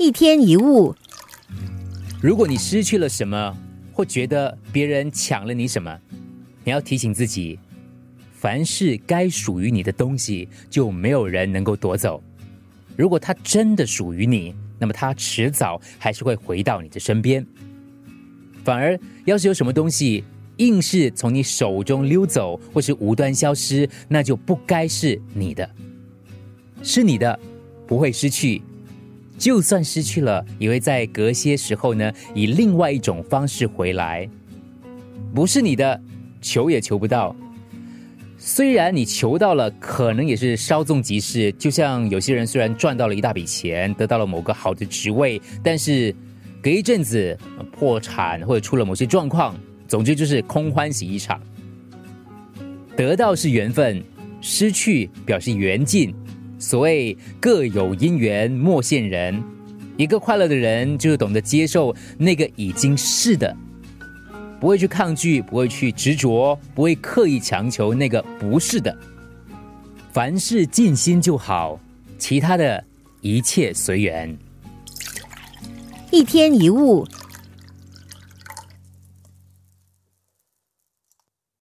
一天一物，如果你失去了什么，或觉得别人抢了你什么，你要提醒自己，凡是该属于你的东西，就没有人能够夺走。如果它真的属于你，那么它迟早还是会回到你的身边。反而，要是有什么东西硬是从你手中溜走，或是无端消失，那就不该是你的。是你的，不会失去。就算失去了，也会在隔些时候呢，以另外一种方式回来。不是你的，求也求不到。虽然你求到了，可能也是稍纵即逝。就像有些人虽然赚到了一大笔钱，得到了某个好的职位，但是隔一阵子破产或者出了某些状况，总之就是空欢喜一场。得到是缘分，失去表示缘尽。所谓各有因缘莫羡人，一个快乐的人就是懂得接受那个已经是的，不会去抗拒，不会去执着，不会刻意强求那个不是的。凡事尽心就好，其他的一切随缘。一天一物，